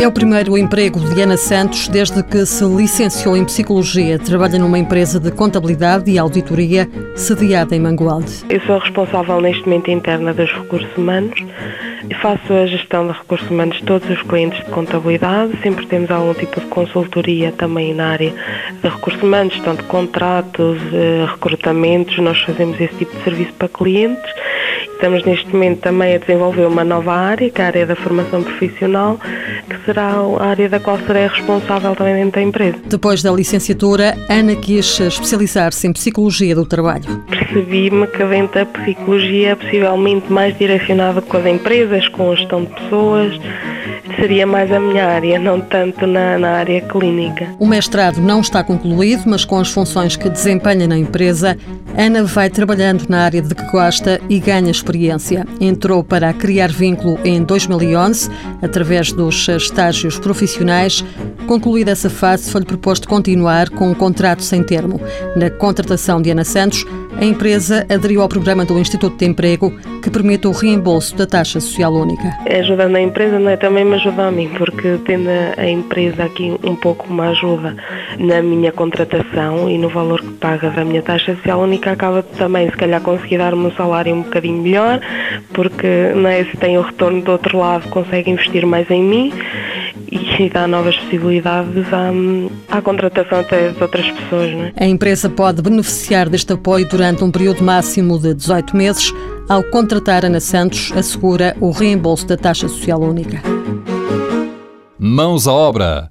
É o primeiro emprego de Ana Santos desde que se licenciou em Psicologia. Trabalha numa empresa de contabilidade e auditoria sediada em Mangualde. Eu sou responsável neste momento interna dos recursos humanos. Faço a gestão de recursos humanos de todos os clientes de contabilidade. Sempre temos algum tipo de consultoria também na área de recursos humanos, tanto contratos, eh, recrutamentos. Nós fazemos esse tipo de serviço para clientes. Estamos neste momento também a desenvolver uma nova área, que é a área da formação profissional, que será a área da qual serei responsável também dentro da empresa. Depois da licenciatura, Ana quis especializar-se em Psicologia do Trabalho. Percebi-me que dentro da Psicologia é possivelmente mais direcionada com as empresas, com a gestão de pessoas, seria mais a minha área, não tanto na, na, área clínica. O mestrado não está concluído, mas com as funções que desempenha na empresa, Ana vai trabalhando na área de que gosta e ganha experiência. Entrou para criar vínculo em 2011, através dos estágios profissionais. Concluída essa fase, foi-lhe proposto continuar com um contrato sem termo. Na contratação de Ana Santos, a empresa aderiu ao programa do Instituto de Emprego que permite o reembolso da taxa social única. Ajudando a empresa não é também me ajuda a mim, porque tendo a empresa aqui um pouco me ajuda na minha contratação e no valor que paga da minha taxa social única, acaba também se calhar conseguir dar-me um salário um bocadinho melhor, porque não é, se tem o retorno do outro lado consegue investir mais em mim e dá novas possibilidades à, à contratação até de outras pessoas. Não é? A empresa pode beneficiar deste apoio durante um período máximo de 18 meses. Ao contratar Ana Santos, assegura o reembolso da taxa social única. Mãos à obra,